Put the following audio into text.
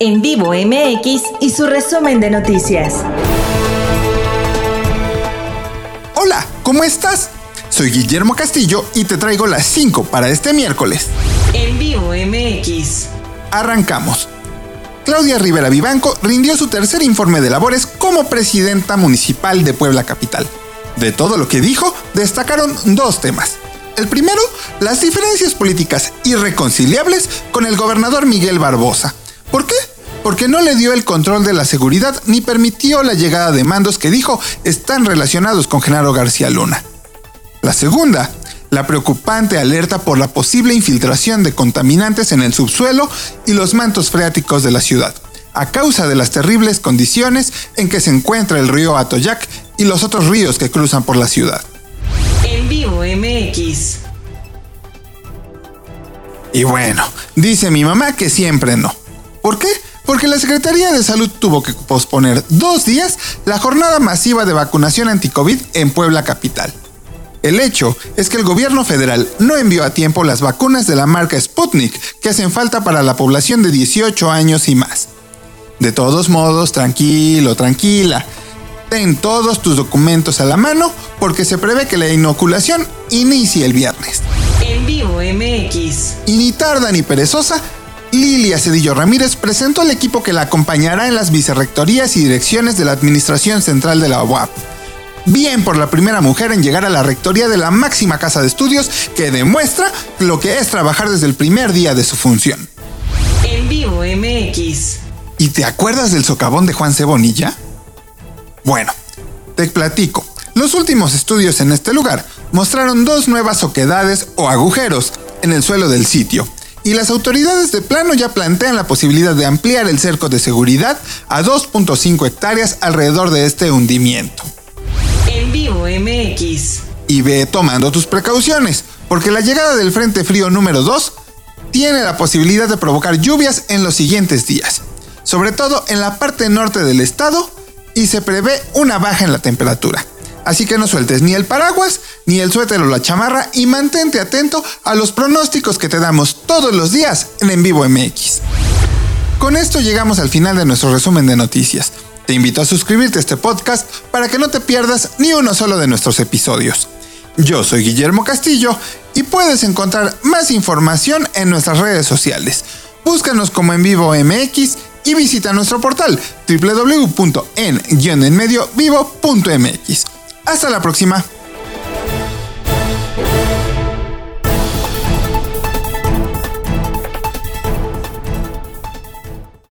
En vivo MX y su resumen de noticias. Hola, ¿cómo estás? Soy Guillermo Castillo y te traigo las 5 para este miércoles. En vivo MX. Arrancamos. Claudia Rivera Vivanco rindió su tercer informe de labores como presidenta municipal de Puebla Capital. De todo lo que dijo, destacaron dos temas. El primero, las diferencias políticas irreconciliables con el gobernador Miguel Barbosa. ¿Por qué? Porque no le dio el control de la seguridad ni permitió la llegada de mandos que dijo están relacionados con Genaro García Luna. La segunda, la preocupante alerta por la posible infiltración de contaminantes en el subsuelo y los mantos freáticos de la ciudad, a causa de las terribles condiciones en que se encuentra el río Atoyac y los otros ríos que cruzan por la ciudad. En vivo MX. Y bueno, dice mi mamá que siempre no. ¿Por qué? Porque la Secretaría de Salud tuvo que posponer dos días la jornada masiva de vacunación anti-COVID en Puebla Capital. El hecho es que el gobierno federal no envió a tiempo las vacunas de la marca Sputnik que hacen falta para la población de 18 años y más. De todos modos, tranquilo, tranquila. Ten todos tus documentos a la mano porque se prevé que la inoculación inicie el viernes. En vivo MX. Y ni tarda ni perezosa, Lilia Cedillo Ramírez presentó al equipo que la acompañará en las vicerrectorías y direcciones de la Administración Central de la UAP bien por la primera mujer en llegar a la rectoría de la máxima casa de estudios que demuestra lo que es trabajar desde el primer día de su función. En vivo MX. ¿Y te acuerdas del socavón de Juan Cebonilla? Bueno, te platico. Los últimos estudios en este lugar mostraron dos nuevas oquedades o agujeros en el suelo del sitio, y las autoridades de plano ya plantean la posibilidad de ampliar el cerco de seguridad a 2.5 hectáreas alrededor de este hundimiento. MX. Y ve tomando tus precauciones, porque la llegada del Frente Frío número 2 tiene la posibilidad de provocar lluvias en los siguientes días, sobre todo en la parte norte del estado, y se prevé una baja en la temperatura. Así que no sueltes ni el paraguas, ni el suéter o la chamarra y mantente atento a los pronósticos que te damos todos los días en En Vivo MX. Con esto llegamos al final de nuestro resumen de noticias. Te invito a suscribirte a este podcast para que no te pierdas ni uno solo de nuestros episodios. Yo soy Guillermo Castillo y puedes encontrar más información en nuestras redes sociales. Búscanos como en vivo MX y visita nuestro portal www.en-enmediovivo.mx. Hasta la próxima.